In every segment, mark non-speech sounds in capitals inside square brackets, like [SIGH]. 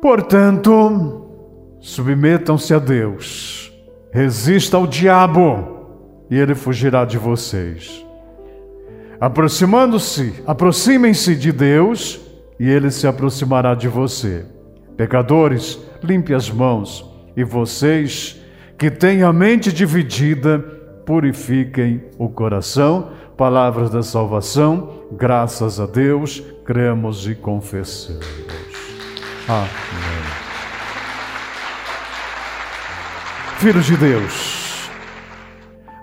Portanto, submetam-se a Deus, resista ao diabo e ele fugirá de vocês. Aproximando-se, aproximem-se de Deus e ele se aproximará de você. Pecadores, limpe as mãos e vocês que têm a mente dividida, purifiquem o coração. Palavras da salvação, graças a Deus, cremos e confessamos. Amém. Filhos de Deus,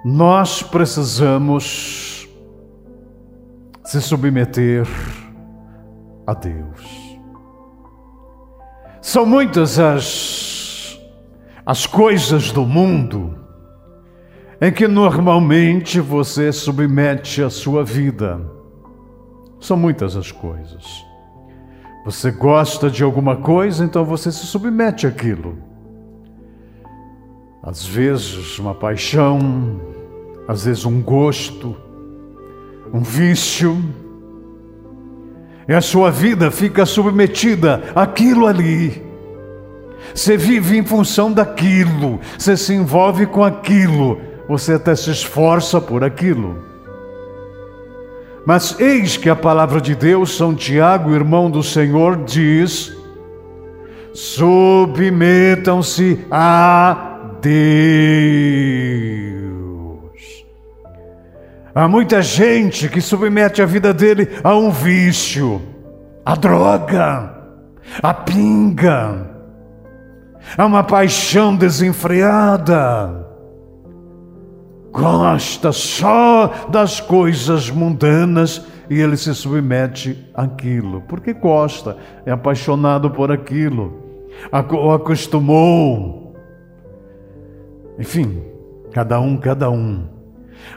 nós precisamos se submeter a Deus. São muitas as, as coisas do mundo em que normalmente você submete a sua vida. São muitas as coisas. Você gosta de alguma coisa, então você se submete àquilo. Às vezes uma paixão, às vezes um gosto, um vício, e a sua vida fica submetida àquilo ali. Você vive em função daquilo, você se envolve com aquilo, você até se esforça por aquilo. Mas eis que a palavra de Deus, São Tiago, irmão do Senhor, diz: submetam-se a Deus. Há muita gente que submete a vida dele a um vício, a droga, a pinga, a uma paixão desenfreada. Gosta só das coisas mundanas e ele se submete àquilo, porque gosta, é apaixonado por aquilo, o acostumou. Enfim, cada um, cada um.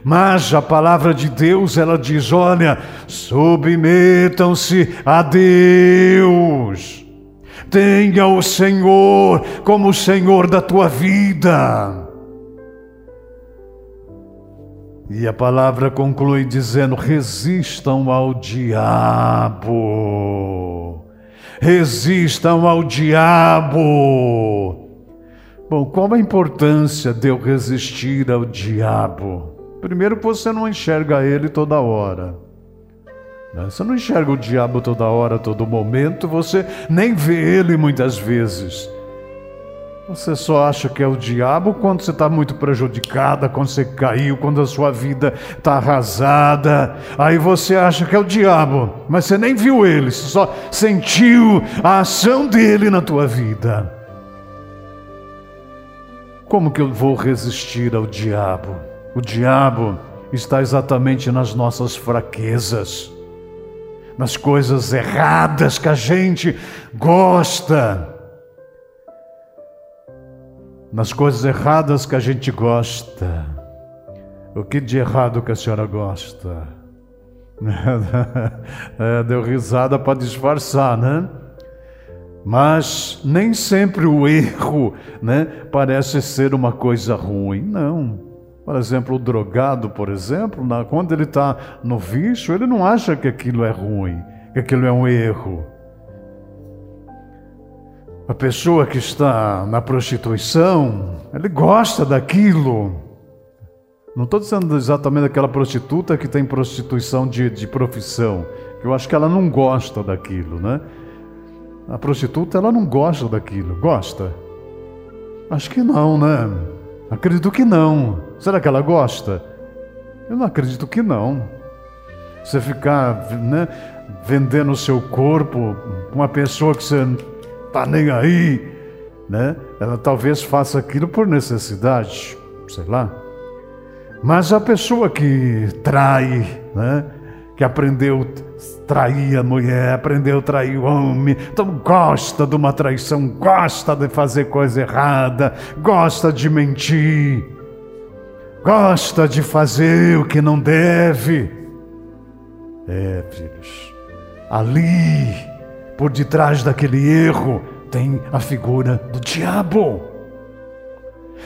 Mas a palavra de Deus, ela diz: olha, submetam-se a Deus. Tenha o Senhor como o Senhor da tua vida. E a palavra conclui dizendo: resistam ao diabo. Resistam ao diabo. Bom, qual a importância de eu resistir ao diabo? Primeiro, você não enxerga ele toda hora. Né? Você não enxerga o diabo toda hora, todo momento, você nem vê ele muitas vezes. Você só acha que é o diabo quando você está muito prejudicada, quando você caiu, quando a sua vida está arrasada. Aí você acha que é o diabo, mas você nem viu ele, você só sentiu a ação dele na tua vida. Como que eu vou resistir ao diabo? O diabo está exatamente nas nossas fraquezas, nas coisas erradas que a gente gosta, nas coisas erradas que a gente gosta. O que de errado que a senhora gosta? [LAUGHS] É, deu risada para disfarçar, né? Mas nem sempre o erro, né, parece ser uma coisa ruim, não. Por exemplo, o drogado, por exemplo, quando ele está no vício, ele não acha que aquilo é ruim, que aquilo é um erro. A pessoa que está na prostituição, ele gosta daquilo. Não estou dizendo exatamente daquela prostituta que tem prostituição de, de profissão, que eu acho que ela não gosta daquilo, né? A prostituta, ela não gosta daquilo. Gosta? Acho que não, né? Acredito que não. Será que ela gosta? Eu não acredito que não. Você ficar né, vendendo o seu corpo uma pessoa que você está nem aí, né? Ela talvez faça aquilo por necessidade, sei lá. Mas a pessoa que trai, né? que aprendeu a trair a mulher, aprendeu a trair o homem, então gosta de uma traição, gosta de fazer coisa errada, gosta de mentir, gosta de fazer o que não deve. É, filhos, ali, por detrás daquele erro, tem a figura do diabo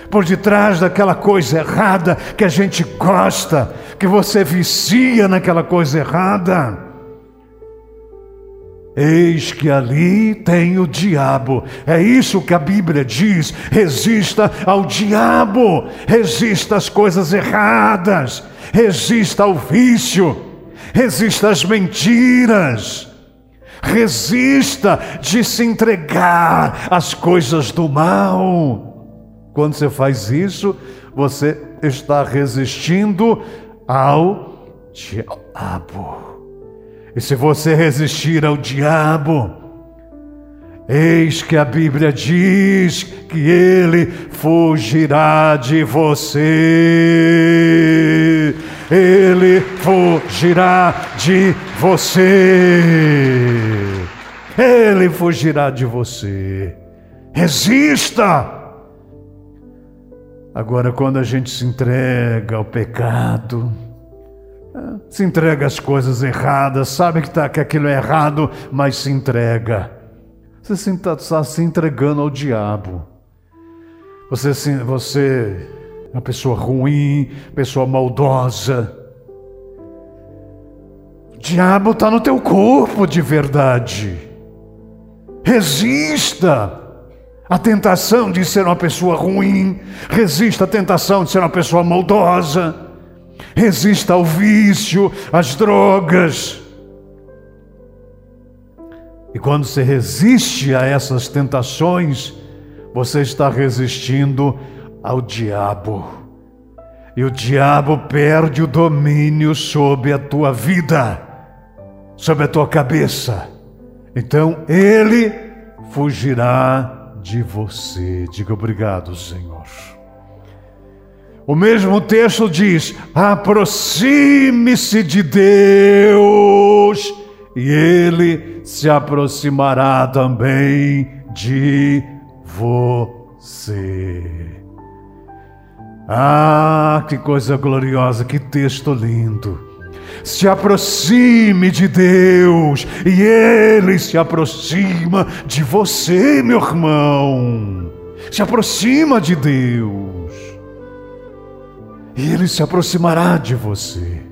por detrás daquela coisa errada que a gente gosta, que você vicia naquela coisa errada. Eis que ali tem o diabo. É isso que a Bíblia diz. Resista ao diabo, resista às coisas erradas, resista ao vício, resista às mentiras. Resista de se entregar às coisas do mal. Quando você faz isso, você está resistindo ao diabo. E se você resistir ao diabo, eis que a Bíblia diz que ele fugirá de você. Ele fugirá de você. Ele fugirá de você. Resista. Agora, quando a gente se entrega ao pecado, se entrega às coisas erradas, sabe que, tá, que aquilo é errado, mas se entrega. Você está, está se entregando ao diabo. Você, você é uma pessoa ruim, pessoa maldosa. O diabo está no teu corpo de verdade. Resista à tentação de ser uma pessoa ruim, resista à tentação de ser uma pessoa maldosa resista ao vício, às drogas. E quando você resiste a essas tentações, você está resistindo ao diabo. E o diabo perde o domínio sobre a tua vida, sobre a tua cabeça. Então ele fugirá de você. Diga obrigado, Senhor. O mesmo texto diz: aproxime-se de Deus, e Ele se aproximará também de você. Ah, que coisa gloriosa, que texto lindo. Se aproxime de Deus, e Ele se aproxima de você, meu irmão. Se aproxima de Deus e ele se aproximará de você.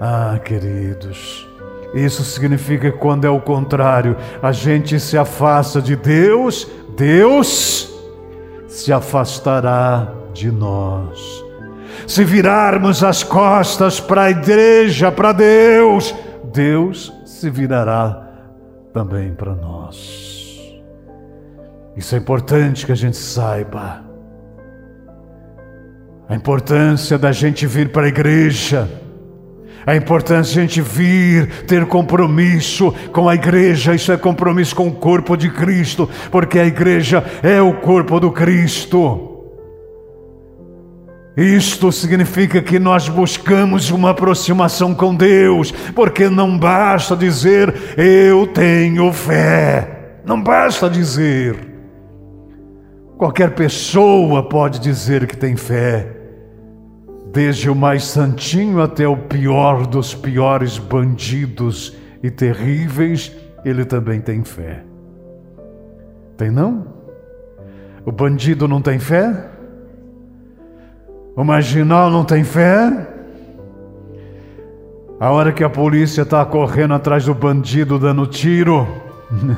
Ah, queridos, isso significa que quando é o contrário, a gente se afasta de Deus, Deus se afastará de nós. Se virarmos as costas para a igreja, para Deus, Deus se virará também para nós. Isso é importante que a gente saiba a importância da gente vir para a igreja, a importância de a gente vir, ter compromisso com a igreja, isso é compromisso com o corpo de Cristo, porque a igreja é o corpo do Cristo. Isto significa que nós buscamos uma aproximação com Deus, porque não basta dizer eu tenho fé, não basta dizer. Qualquer pessoa pode dizer que tem fé, desde o mais santinho até o pior dos piores bandidos e terríveis, ele também tem fé. Tem não? O bandido não tem fé? O marginal não tem fé? A hora que a polícia está correndo atrás do bandido dando tiro,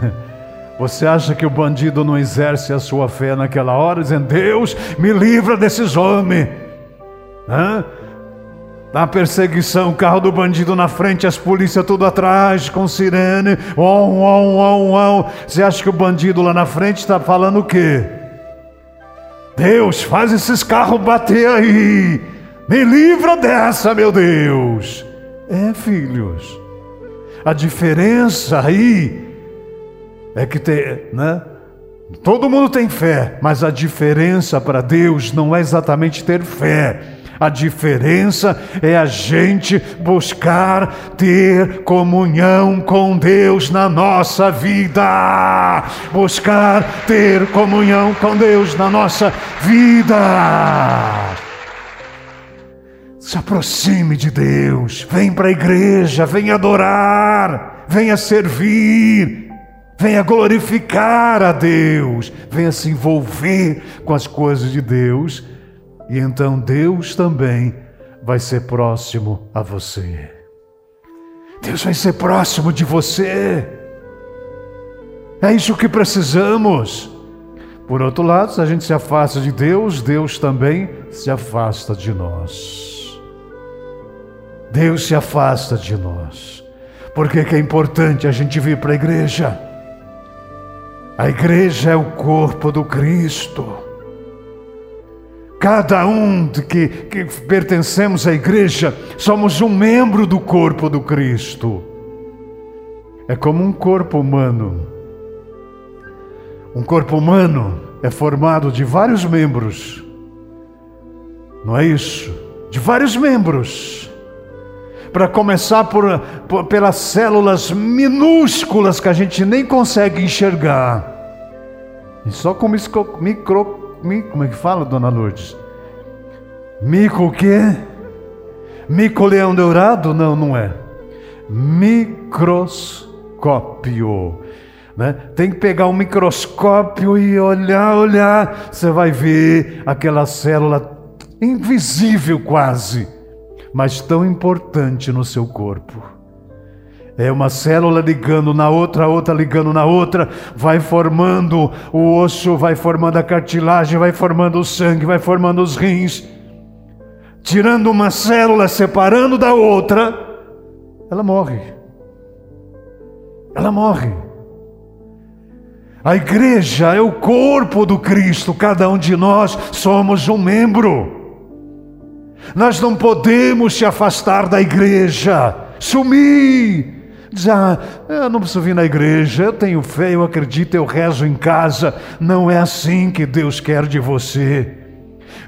[LAUGHS] você acha que o bandido não exerce a sua fé naquela hora, dizendo: Deus, me livra desses homens? Hã? Na perseguição, carro do bandido na frente, as polícias tudo atrás, com sirene. On, on, on, on. Você acha que o bandido lá na frente está falando o quê? Deus, faz esses carros bater aí. Me livra dessa, meu Deus. É, filhos. A diferença aí é que tem, né? Todo mundo tem fé, mas a diferença para Deus não é exatamente ter fé a diferença é a gente buscar ter comunhão com Deus na nossa vida. Buscar ter comunhão com Deus na nossa vida. Se aproxime de Deus, vem para a igreja, vem adorar, venha servir, venha glorificar a Deus, venha se envolver com as coisas de Deus e então Deus também vai ser próximo a você. Deus vai ser próximo de você. É isso que precisamos. Por outro lado, se a gente se afasta de Deus, Deus também se afasta de nós. Deus se afasta de nós. Por que, que é importante a gente vir para a igreja? A igreja é o corpo do Cristo. Cada um que, que pertencemos à igreja somos um membro do corpo do Cristo. É como um corpo humano. Um corpo humano é formado de vários membros. Não é isso? De vários membros. Para começar por, por, pelas células minúsculas que a gente nem consegue enxergar. E só com micro, micro como é que fala, dona Lourdes? Mico o quê? Mico leão dourado? Não, não é. Microscópio. Né? Tem que pegar um microscópio e olhar, olhar. Você vai ver aquela célula invisível quase, mas tão importante no seu corpo. É uma célula ligando na outra, outra ligando na outra, vai formando o osso, vai formando a cartilagem, vai formando o sangue, vai formando os rins. Tirando uma célula, separando da outra, ela morre. Ela morre. A igreja é o corpo do Cristo, cada um de nós somos um membro. Nós não podemos se afastar da igreja, sumir, já, eu não preciso vir na igreja, eu tenho fé, eu acredito, eu rezo em casa. Não é assim que Deus quer de você.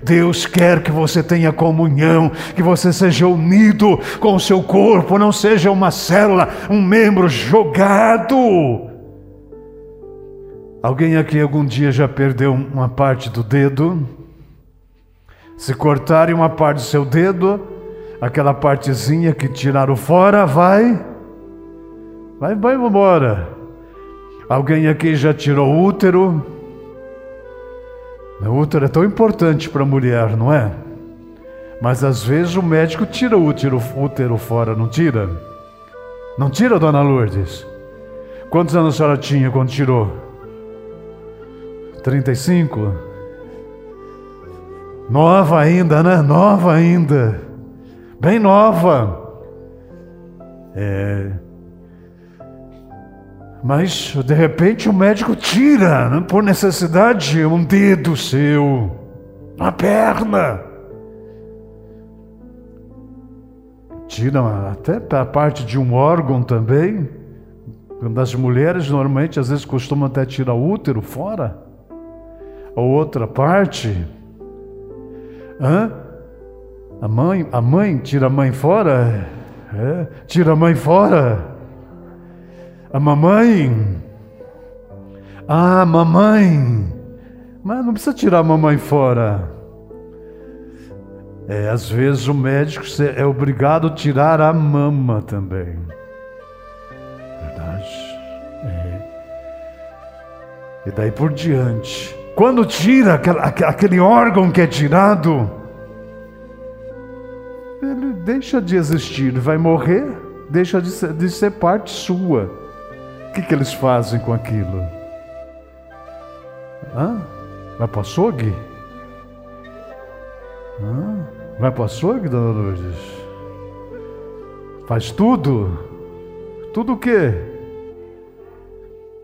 Deus quer que você tenha comunhão, que você seja unido com o seu corpo, não seja uma célula, um membro jogado. Alguém aqui algum dia já perdeu uma parte do dedo? Se cortarem uma parte do seu dedo, aquela partezinha que tiraram fora vai Vai, vai embora. Alguém aqui já tirou o útero? O útero é tão importante para a mulher, não é? Mas às vezes o médico tira o útero, útero fora, não tira? Não tira, dona Lourdes? Quantos anos a senhora tinha quando tirou? 35? Nova ainda, né? Nova ainda. Bem nova. É. Mas de repente o médico tira, né, por necessidade, um dedo seu, uma perna. Tira até a parte de um órgão também. Das mulheres, normalmente, às vezes costumam até tirar o útero fora. Ou outra parte. Hã? A mãe, a mãe tira a mãe fora? É, tira a mãe fora. A mamãe. Ah, mamãe. Mas não precisa tirar a mamãe fora. É, às vezes o médico é obrigado a tirar a mama também. Verdade? É. E daí por diante. Quando tira aquele órgão que é tirado, ele deixa de existir, vai morrer, deixa de ser, de ser parte sua. Que, que eles fazem com aquilo? Hã? Vai para o açougue? Hã? Vai para o açougue, dona Lourdes? Faz tudo? Tudo o quê?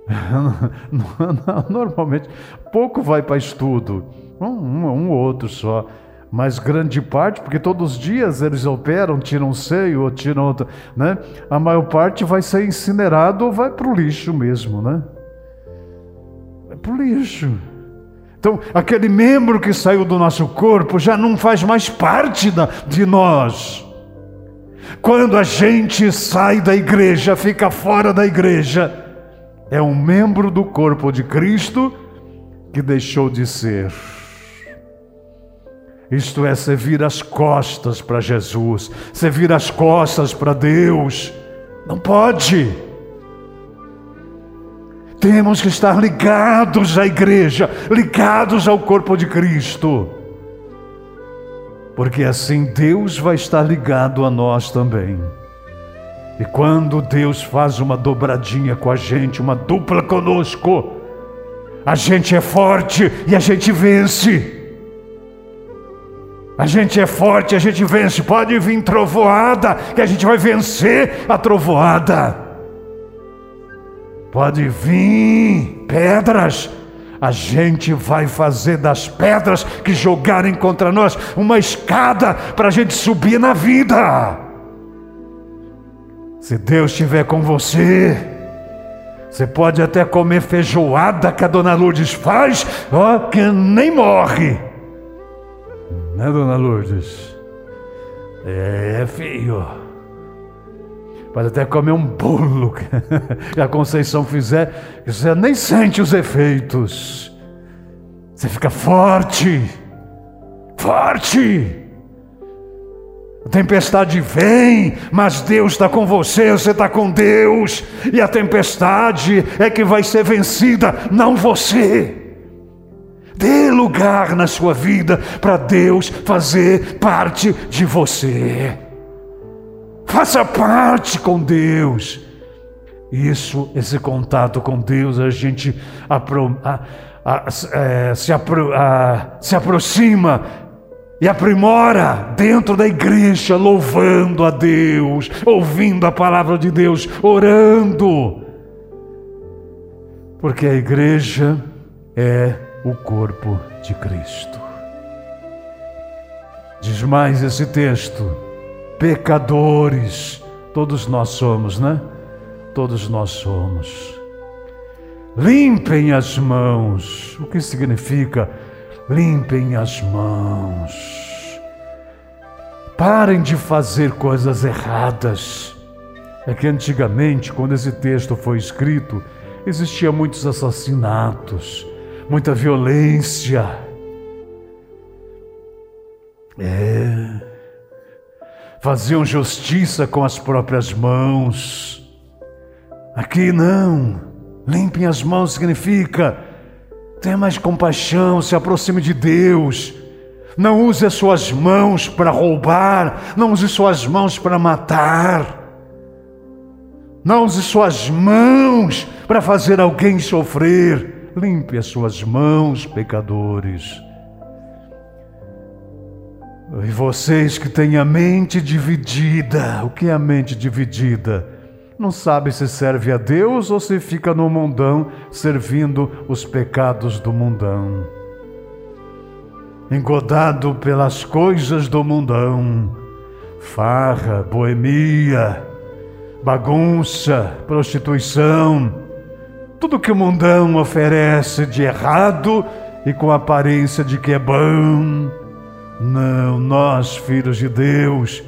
[LAUGHS] Normalmente, pouco vai para estudo, um, um, um ou outro só mas grande parte, porque todos os dias eles operam, tiram um seio ou tiram outro, né? A maior parte vai ser incinerado ou vai para o lixo mesmo, né? Vai para o lixo. Então, aquele membro que saiu do nosso corpo já não faz mais parte da, de nós. Quando a gente sai da igreja, fica fora da igreja, é um membro do corpo de Cristo que deixou de ser. Isto é, servir as costas para Jesus, servir as costas para Deus. Não pode. Temos que estar ligados à igreja, ligados ao corpo de Cristo. Porque assim Deus vai estar ligado a nós também. E quando Deus faz uma dobradinha com a gente, uma dupla conosco, a gente é forte e a gente vence. A gente é forte, a gente vence. Pode vir trovoada, que a gente vai vencer a trovoada. Pode vir pedras, a gente vai fazer das pedras que jogarem contra nós uma escada para a gente subir na vida. Se Deus estiver com você, você pode até comer feijoada que a dona Lourdes faz, ó, que nem morre. Né, dona Lourdes? É, filho. Pode até comer um bolo que [LAUGHS] a Conceição fizer, você nem sente os efeitos. Você fica forte, forte. A tempestade vem, mas Deus está com você, você está com Deus, e a tempestade é que vai ser vencida, não você. Dê lugar na sua vida para Deus fazer parte de você. Faça parte com Deus. Isso, esse contato com Deus, a gente apro, a, a, é, se, apro, se aproxima e aprimora dentro da igreja, louvando a Deus, ouvindo a palavra de Deus, orando. Porque a igreja é o corpo de Cristo. Diz mais esse texto: pecadores, todos nós somos, né? Todos nós somos. Limpem as mãos. O que significa? limpem as mãos. Parem de fazer coisas erradas. É que antigamente, quando esse texto foi escrito, existia muitos assassinatos, muita violência. É. Faziam justiça com as próprias mãos. Aqui não. Limpem as mãos significa Tenha mais compaixão, se aproxime de Deus. Não use as suas mãos para roubar, não use suas mãos para matar. Não use suas mãos para fazer alguém sofrer. Limpe as suas mãos, pecadores. E vocês que têm a mente dividida, o que é a mente dividida? não sabe se serve a Deus ou se fica no mundão servindo os pecados do mundão. Engodado pelas coisas do mundão, farra, boemia, bagunça, prostituição, tudo que o mundão oferece de errado e com aparência de que é bom. Não, nós, filhos de Deus,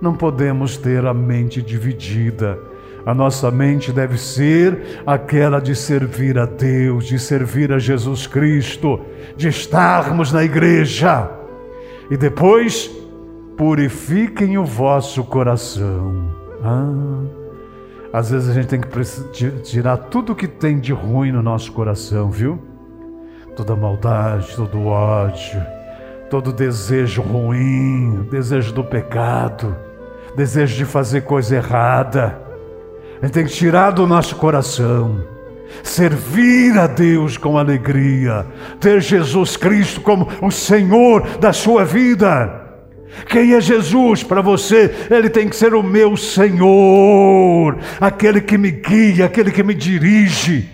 não podemos ter a mente dividida a nossa mente deve ser aquela de servir a Deus, de servir a Jesus Cristo, de estarmos na igreja. E depois, purifiquem o vosso coração. Ah, às vezes a gente tem que tirar tudo que tem de ruim no nosso coração, viu? Toda maldade, todo ódio, todo desejo ruim, desejo do pecado, desejo de fazer coisa errada a gente tem que tirar do nosso coração. Servir a Deus com alegria, ter Jesus Cristo como o Senhor da sua vida. Quem é Jesus para você? Ele tem que ser o meu Senhor, aquele que me guia, aquele que me dirige,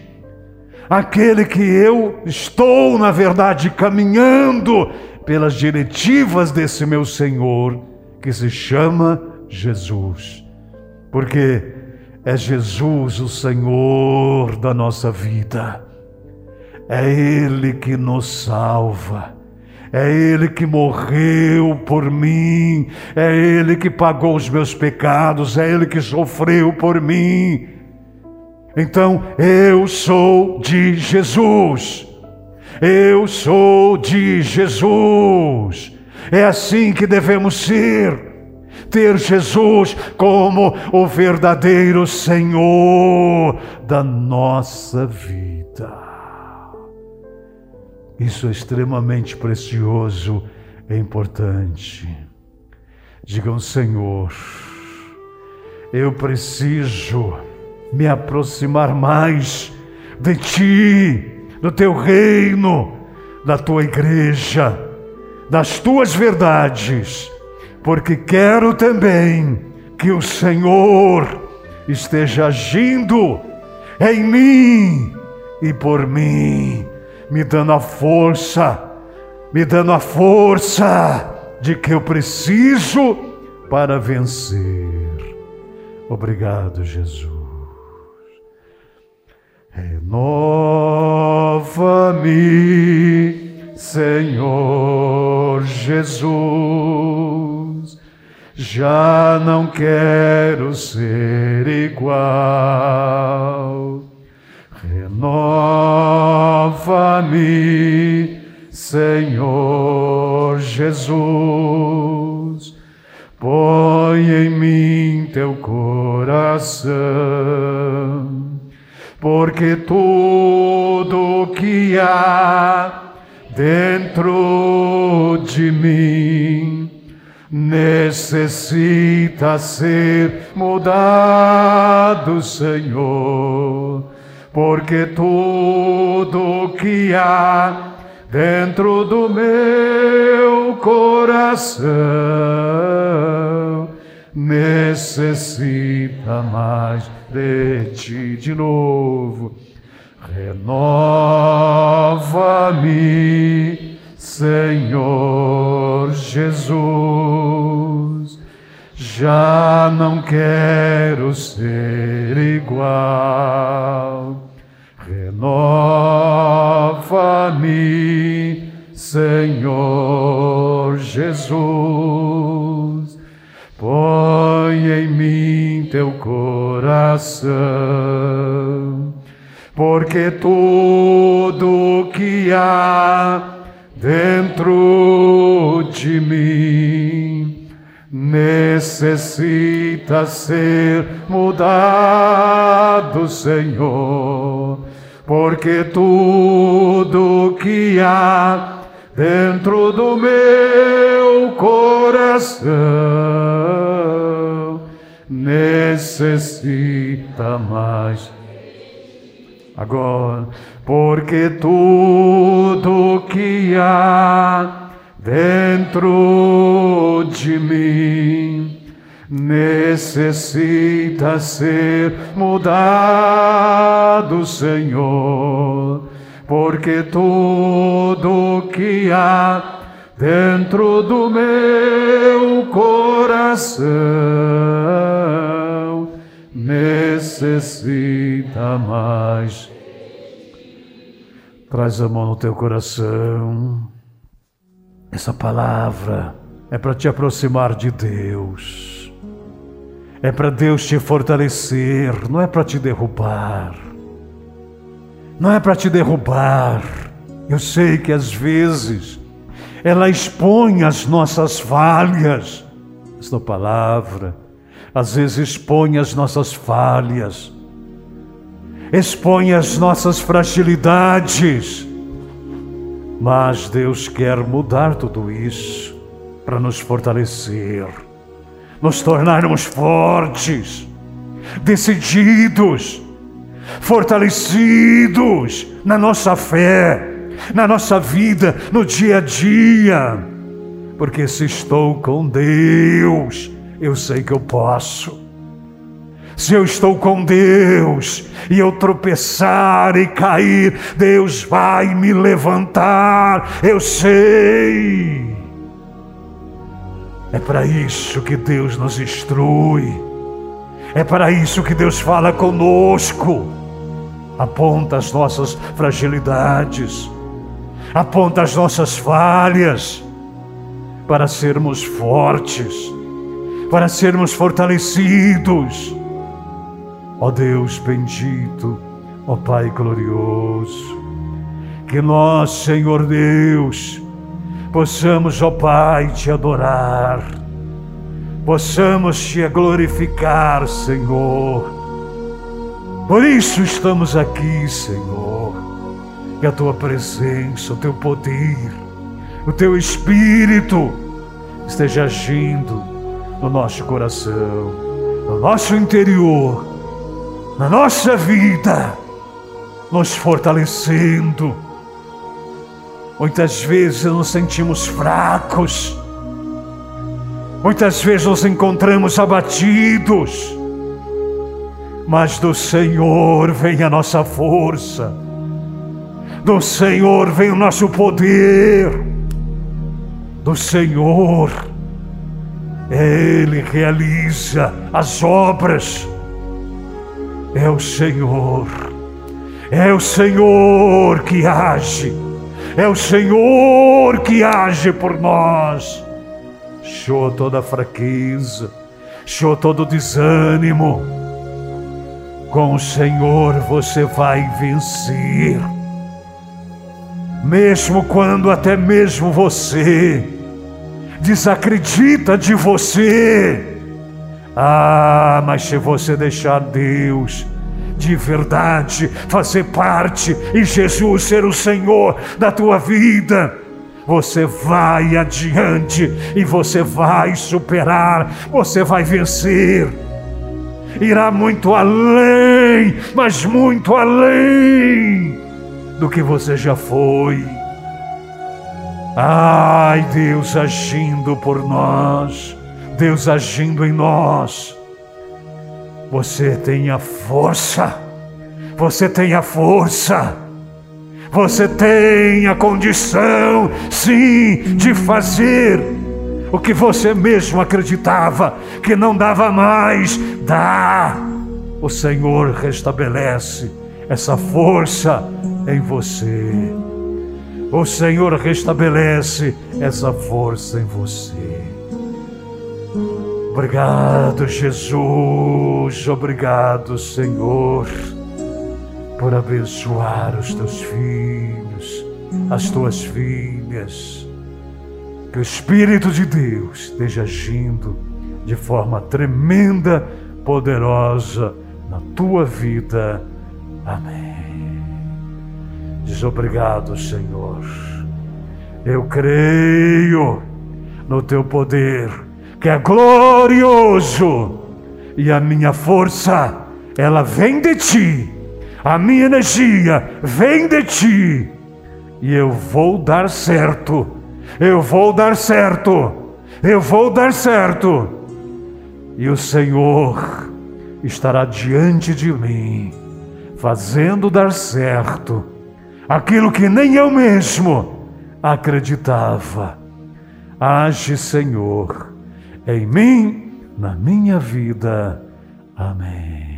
aquele que eu estou, na verdade, caminhando pelas diretivas desse meu Senhor, que se chama Jesus. Porque é Jesus o Senhor da nossa vida. É Ele que nos salva. É Ele que morreu por mim. É Ele que pagou os meus pecados. É Ele que sofreu por mim. Então, eu sou de Jesus. Eu sou de Jesus. É assim que devemos ser ter Jesus como o verdadeiro Senhor da nossa vida. Isso é extremamente precioso e importante. Digam, Senhor, Eu preciso me aproximar mais de ti, do teu reino, da tua igreja, das tuas verdades, porque quero também que o Senhor esteja agindo em mim e por mim, me dando a força, me dando a força de que eu preciso para vencer. Obrigado, Jesus. Renova-me, Senhor Jesus. Já não quero ser igual. Renova-me, Senhor Jesus. Põe em mim teu coração porque tudo que há dentro de mim necessita ser mudado, Senhor, porque tudo que há dentro do meu coração necessita mais de ti de novo. Renova-me, Senhor Jesus. Já não quero ser igual. Renova-me, Senhor Jesus. Põe em mim teu coração, porque tudo que há dentro de mim necessita ser mudado, Senhor, porque tudo que há dentro do meu coração necessita mais. Agora, porque tudo que há dentro de mim necessita ser mudado, Senhor porque tudo que há dentro do meu coração necessita mais. Traz a mão no teu coração. Essa palavra é para te aproximar de Deus. É para Deus te fortalecer, não é para te derrubar não é para te derrubar. Eu sei que às vezes ela expõe as nossas falhas. Esta palavra às vezes expõe as nossas falhas, expõe as nossas fragilidades. Mas Deus quer mudar tudo isso para nos fortalecer, nos tornarmos fortes, decididos fortalecidos na nossa fé, na nossa vida, no dia a dia. Porque se estou com Deus, eu sei que eu posso. Se eu estou com Deus e eu tropeçar e cair, Deus vai me levantar, eu sei. É para isso que Deus nos instrui. É para isso que Deus fala conosco. Aponta as nossas fragilidades, aponta as nossas falhas, para sermos fortes, para sermos fortalecidos. Ó Deus bendito, ó Pai glorioso, que nós, Senhor Deus, possamos, ó Pai, te adorar possamos te glorificar, Senhor. Por isso estamos aqui, Senhor. Que a tua presença, o teu poder, o teu espírito esteja agindo no nosso coração, no nosso interior, na nossa vida, nos fortalecendo. Muitas vezes nos sentimos fracos, muitas vezes nos encontramos abatidos, mas do Senhor vem a nossa força, do Senhor vem o nosso poder, do Senhor ele realiza as obras. É o Senhor, é o Senhor que age, é o Senhor que age por nós. Show toda fraqueza, show todo desânimo. Com o Senhor você vai vencer. Mesmo quando até mesmo você desacredita de você. Ah, mas se você deixar Deus de verdade fazer parte e Jesus ser o Senhor da tua vida, você vai adiante e você vai superar, você vai vencer. Irá muito além, mas muito além do que você já foi. Ai, Deus agindo por nós, Deus agindo em nós. Você tem a força, você tem a força, você tem a condição, sim, de fazer o que você mesmo acreditava que não dava mais, dá. O Senhor restabelece essa força em você. O Senhor restabelece essa força em você. Obrigado, Jesus. Obrigado, Senhor, por abençoar os teus filhos, as tuas filhas. Que o Espírito de Deus esteja agindo de forma tremenda, poderosa na tua vida. Amém. Diz obrigado, Senhor. Eu creio no teu poder, que é glorioso, e a minha força, ela vem de ti. A minha energia vem de ti. E eu vou dar certo. Eu vou dar certo. Eu vou dar certo. E o Senhor estará diante de mim, fazendo dar certo aquilo que nem eu mesmo acreditava. Age, Senhor, em mim, na minha vida. Amém.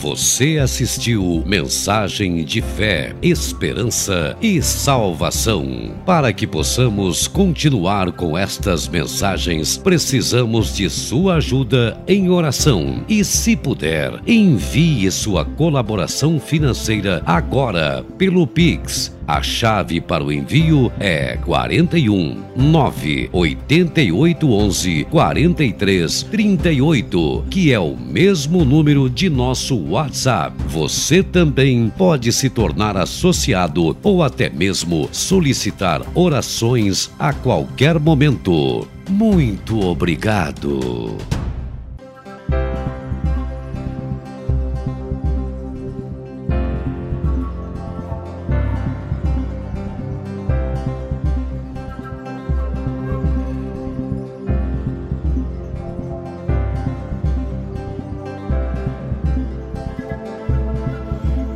Você assistiu Mensagem de Fé, Esperança e Salvação. Para que possamos continuar com estas mensagens, precisamos de sua ajuda em oração. E se puder, envie sua colaboração financeira agora pelo Pix a chave para o envio é 41 9 88 11 43 38, que é o mesmo número de nosso WhatsApp. Você também pode se tornar associado ou até mesmo solicitar orações a qualquer momento. Muito obrigado.